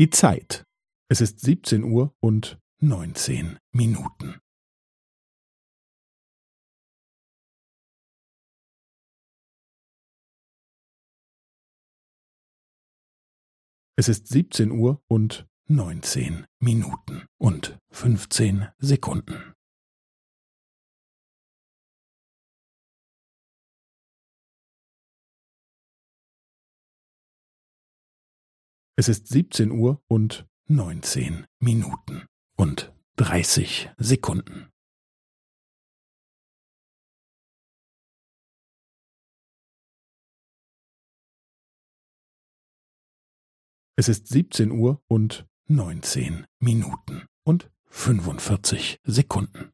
Die Zeit. Es ist siebzehn Uhr und neunzehn Minuten. Es ist siebzehn Uhr und neunzehn Minuten und fünfzehn Sekunden. Es ist siebzehn Uhr und neunzehn Minuten und dreißig Sekunden. Es ist siebzehn Uhr und neunzehn Minuten und fünfundvierzig Sekunden.